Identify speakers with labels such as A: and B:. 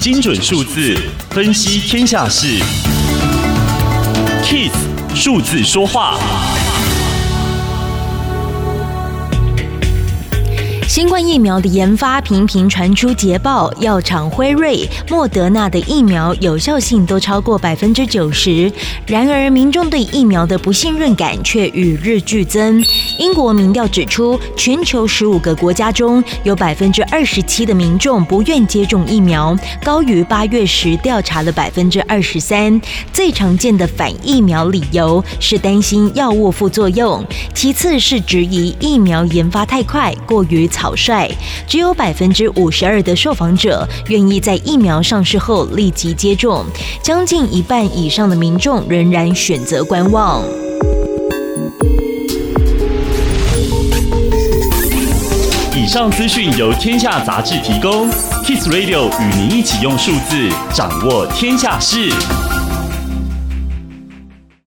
A: 精准数字分析天下事，KISS 数字说话。
B: 新冠疫苗的研发频频传出捷报，药厂辉瑞、莫德纳的疫苗有效性都超过百分之九十。然而，民众对疫苗的不信任感却与日俱增。英国民调指出，全球十五个国家中有百分之二十七的民众不愿接种疫苗，高于八月时调查的百分之二十三。最常见的反疫苗理由是担心药物副作用，其次是质疑疫苗研发太快，过于仓。草率，只有百分之五十二的受访者愿意在疫苗上市后立即接种，将近一半以上的民众仍然选择观望。
A: 以上资讯由天下杂志提供，Kiss Radio 与您一起用数字掌握天下事。